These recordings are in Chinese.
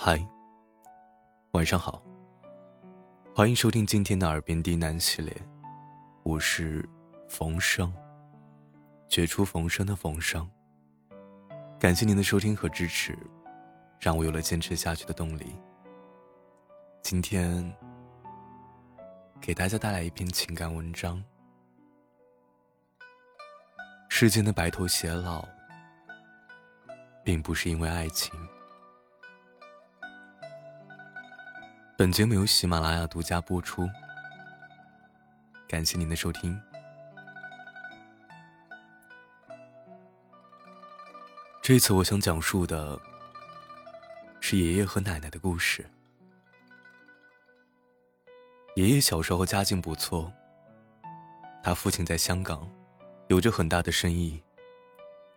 嗨，晚上好，欢迎收听今天的耳边低喃系列，我是冯生，绝处逢生的冯生。感谢您的收听和支持，让我有了坚持下去的动力。今天给大家带来一篇情感文章。世间的白头偕老，并不是因为爱情。本节目由喜马拉雅独家播出，感谢您的收听。这次我想讲述的是爷爷和奶奶的故事。爷爷小时候家境不错，他父亲在香港。有着很大的生意，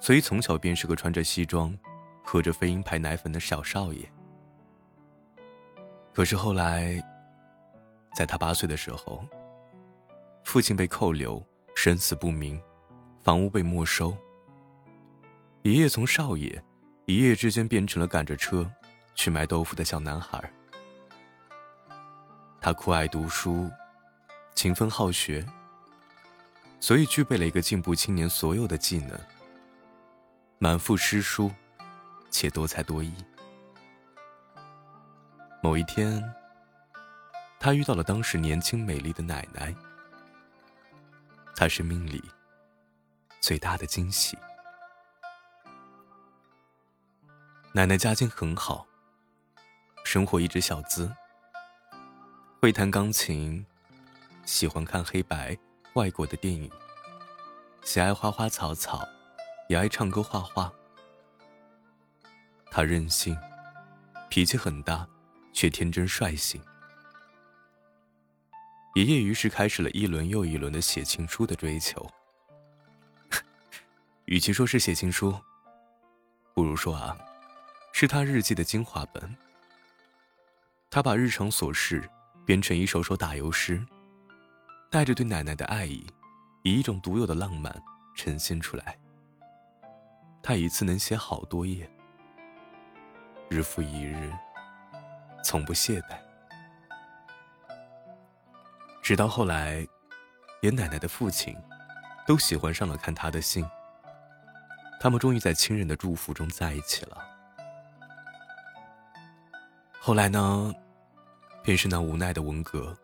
所以从小便是个穿着西装、喝着飞鹰牌奶粉的小少爷。可是后来，在他八岁的时候，父亲被扣留，生死不明，房屋被没收。爷爷从少爷一夜之间变成了赶着车去卖豆腐的小男孩。他酷爱读书，勤奋好学。所以具备了一个进步青年所有的技能，满腹诗书，且多才多艺。某一天，他遇到了当时年轻美丽的奶奶，他生命里最大的惊喜。奶奶家境很好，生活一直小资，会弹钢琴，喜欢看黑白。外国的电影，喜爱花花草草，也爱唱歌画画。他任性，脾气很大，却天真率性。爷爷于是开始了一轮又一轮的写情书的追求。与其说是写情书，不如说啊，是他日记的精华本。他把日常琐事编成一首首打油诗。带着对奶奶的爱意，以一种独有的浪漫呈现出来。他一次能写好多页，日复一日，从不懈怠。直到后来，连奶奶的父亲都喜欢上了看他的信。他们终于在亲人的祝福中在一起了。后来呢，便是那无奈的文革。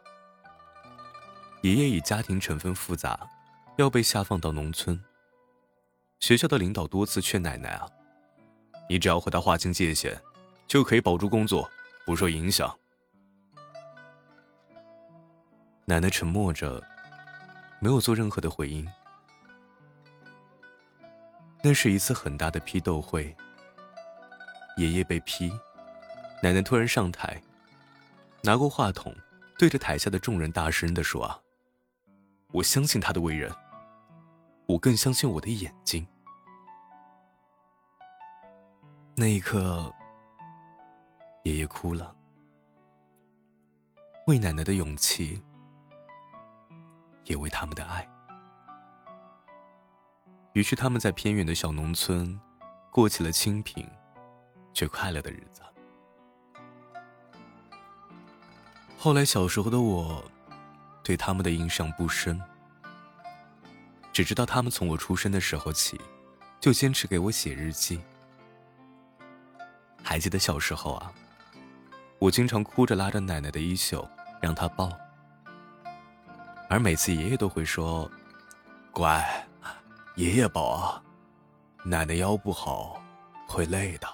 爷爷以家庭成分复杂，要被下放到农村。学校的领导多次劝奶奶啊：“你只要和他划清界限，就可以保住工作，不受影响。”奶奶沉默着，没有做任何的回应。那是一次很大的批斗会。爷爷被批，奶奶突然上台，拿过话筒，对着台下的众人大声的说：“啊！”我相信他的为人，我更相信我的眼睛。那一刻，爷爷哭了，为奶奶的勇气，也为他们的爱。于是，他们在偏远的小农村，过起了清贫却快乐的日子。后来，小时候的我。对他们的印象不深，只知道他们从我出生的时候起，就坚持给我写日记。还记得小时候啊，我经常哭着拉着奶奶的衣袖让她抱，而每次爷爷都会说：“乖，爷爷抱啊，奶奶腰不好，会累的。”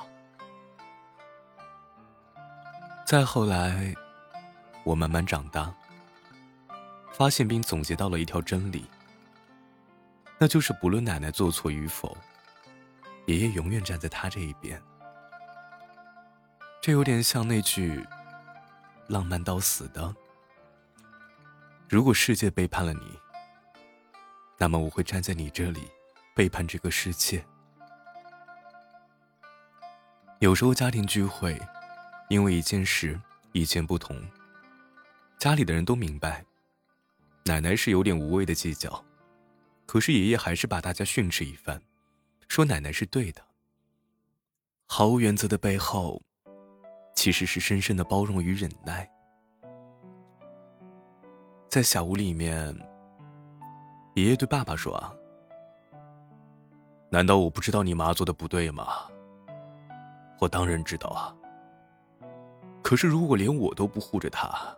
再后来，我慢慢长大。发现并总结到了一条真理，那就是不论奶奶做错与否，爷爷永远站在他这一边。这有点像那句“浪漫到死的”。如果世界背叛了你，那么我会站在你这里，背叛这个世界。有时候家庭聚会，因为一件事意见不同，家里的人都明白。奶奶是有点无谓的计较，可是爷爷还是把大家训斥一番，说奶奶是对的。毫无原则的背后，其实是深深的包容与忍耐。在小屋里面，爷爷对爸爸说：“，难道我不知道你妈做的不对吗？我当然知道啊。可是如果连我都不护着她，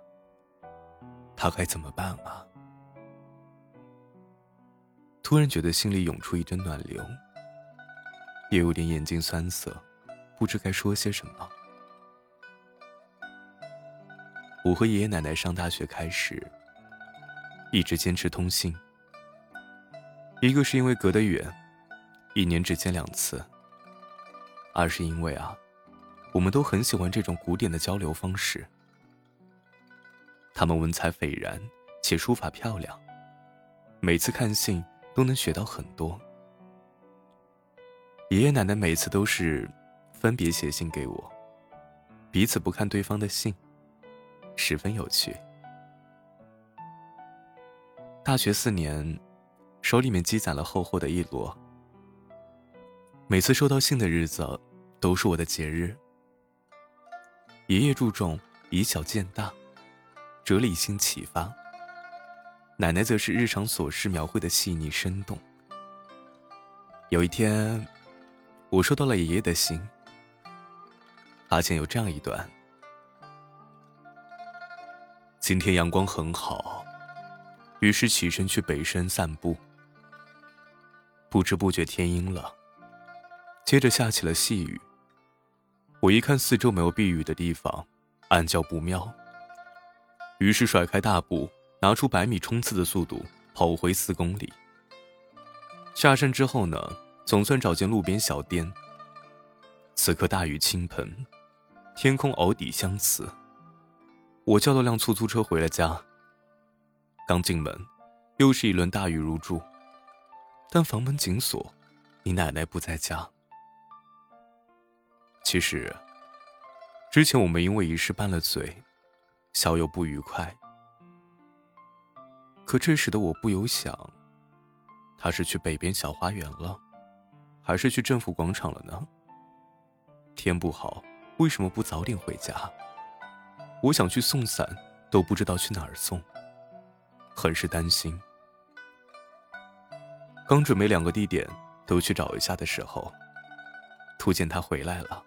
她该怎么办啊？”突然觉得心里涌出一阵暖流，也有点眼睛酸涩，不知该说些什么。我和爷爷奶奶上大学开始，一直坚持通信。一个是因为隔得远，一年只见两次；二是因为啊，我们都很喜欢这种古典的交流方式。他们文采斐然，且书法漂亮，每次看信。都能学到很多。爷爷奶奶每次都是分别写信给我，彼此不看对方的信，十分有趣。大学四年，手里面积攒了厚厚的一摞。每次收到信的日子，都是我的节日。爷爷注重以小见大，哲理性启发。奶奶则是日常琐事描绘的细腻生动。有一天，我收到了爷爷的信，发现有这样一段：今天阳光很好，于是起身去北山散步。不知不觉天阴了，接着下起了细雨。我一看四周没有避雨的地方，暗叫不妙，于是甩开大步。拿出百米冲刺的速度跑回四公里。下山之后呢，总算找见路边小店。此刻大雨倾盆，天空鳌底相似。我叫了辆出租车回了家。刚进门，又是一轮大雨如注，但房门紧锁，你奶奶不在家。其实，之前我们因为一事拌了嘴，小有不愉快。可这时的我不由想，他是去北边小花园了，还是去政府广场了呢？天不好，为什么不早点回家？我想去送伞，都不知道去哪儿送，很是担心。刚准备两个地点都去找一下的时候，突见他回来了。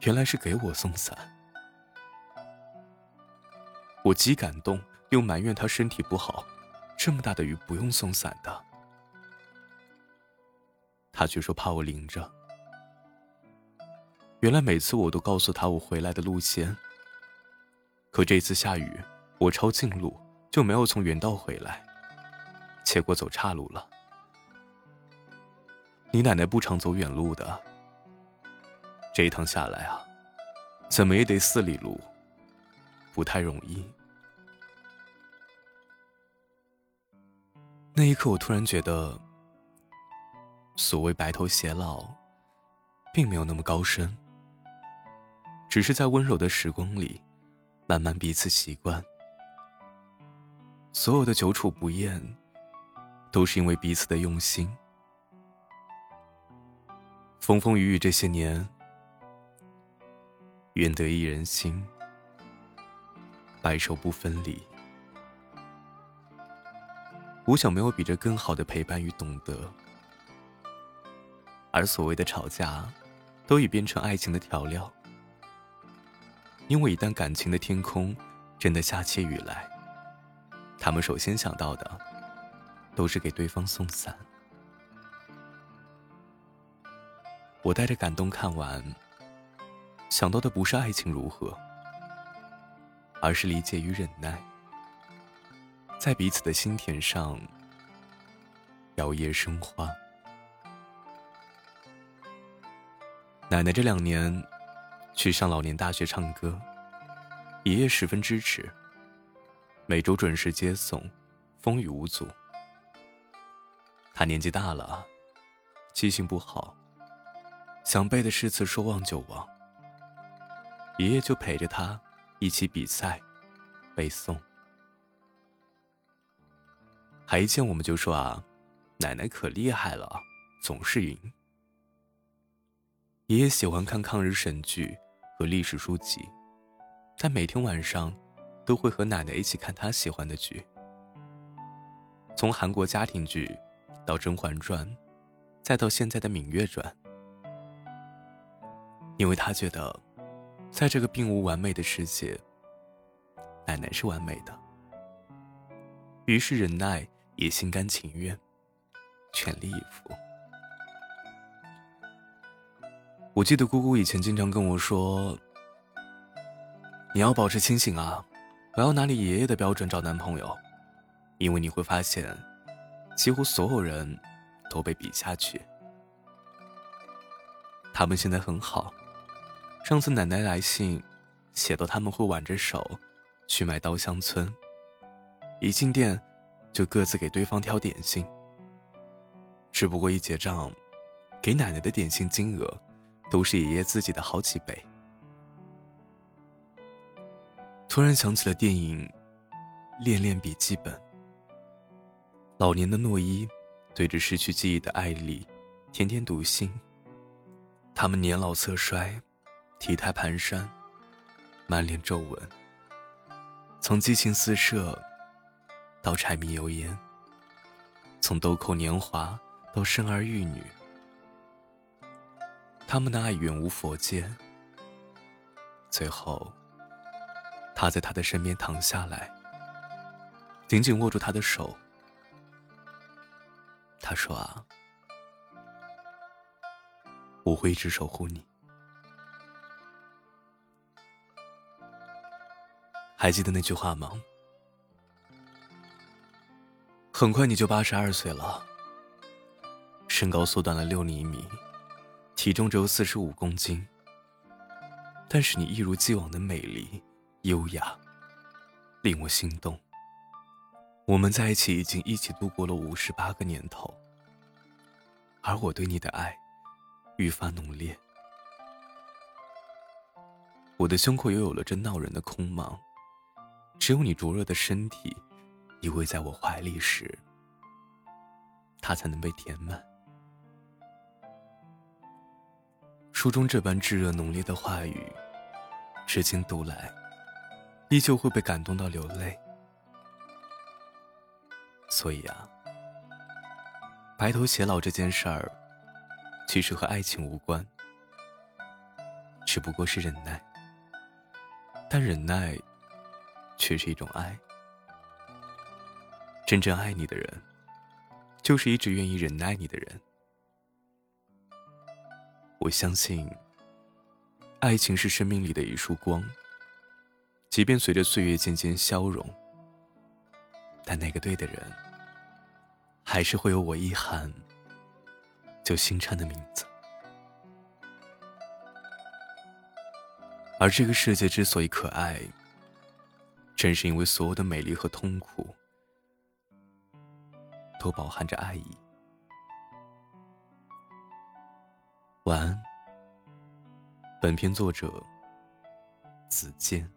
原来是给我送伞，我极感动。又埋怨他身体不好，这么大的雨不用送伞的。他却说怕我淋着。原来每次我都告诉他我回来的路线。可这次下雨，我抄近路就没有从原道回来，结果走岔路了。你奶奶不常走远路的，这一趟下来啊，怎么也得四里路，不太容易。那一刻，我突然觉得，所谓白头偕老，并没有那么高深，只是在温柔的时光里，慢慢彼此习惯。所有的久处不厌，都是因为彼此的用心。风风雨雨这些年，愿得一人心，白首不分离。我想没有比这更好的陪伴与懂得，而所谓的吵架，都已变成爱情的调料。因为一旦感情的天空真的下起雨来，他们首先想到的，都是给对方送伞。我带着感动看完，想到的不是爱情如何，而是理解与忍耐。在彼此的心田上摇曳生花。奶奶这两年去上老年大学唱歌，爷爷十分支持，每周准时接送，风雨无阻。他年纪大了，记性不好，想背的诗词说忘就忘，爷爷就陪着他一起比赛背诵。还一见我们就说啊，奶奶可厉害了，总是赢。爷爷喜欢看抗日神剧和历史书籍，但每天晚上都会和奶奶一起看她喜欢的剧。从韩国家庭剧到《甄嬛传》，再到现在的《芈月传》，因为他觉得，在这个并无完美的世界，奶奶是完美的。于是忍耐也心甘情愿，全力以赴。我记得姑姑以前经常跟我说：“你要保持清醒啊，不要拿你爷爷的标准找男朋友。”因为你会发现，几乎所有人都被比下去。他们现在很好。上次奶奶来信，写到他们会挽着手去买稻香村，一进店就各自给对方挑点心。只不过一结账，给奶奶的点心金额都是爷爷自己的好几倍。突然想起了电影《恋恋笔记本》。老年的诺伊对着失去记忆的艾丽天天读信。他们年老色衰，体态蹒跚，满脸皱纹。从激情四射到柴米油盐，从豆蔻年华到生儿育女，他们的爱远无佛界。最后，他在他的身边躺下来，紧紧握住他的手。他说：“啊，我会一直守护你。还记得那句话吗？很快你就八十二岁了，身高缩短了六厘米，体重只有四十五公斤。但是你一如既往的美丽、优雅，令我心动。”我们在一起已经一起度过了五十八个年头，而我对你的爱愈发浓烈。我的胸口又有了这闹人的空茫，只有你灼热的身体依偎在我怀里时，它才能被填满。书中这般炙热浓烈的话语，至今读来，依旧会被感动到流泪。所以啊，白头偕老这件事儿，其实和爱情无关，只不过是忍耐。但忍耐，却是一种爱。真正爱你的人，就是一直愿意忍耐你的人。我相信，爱情是生命里的一束光，即便随着岁月渐渐消融。但那个对的人，还是会有我一喊就心颤的名字。而这个世界之所以可爱，正是因为所有的美丽和痛苦，都饱含着爱意。晚安。本篇作者：子健。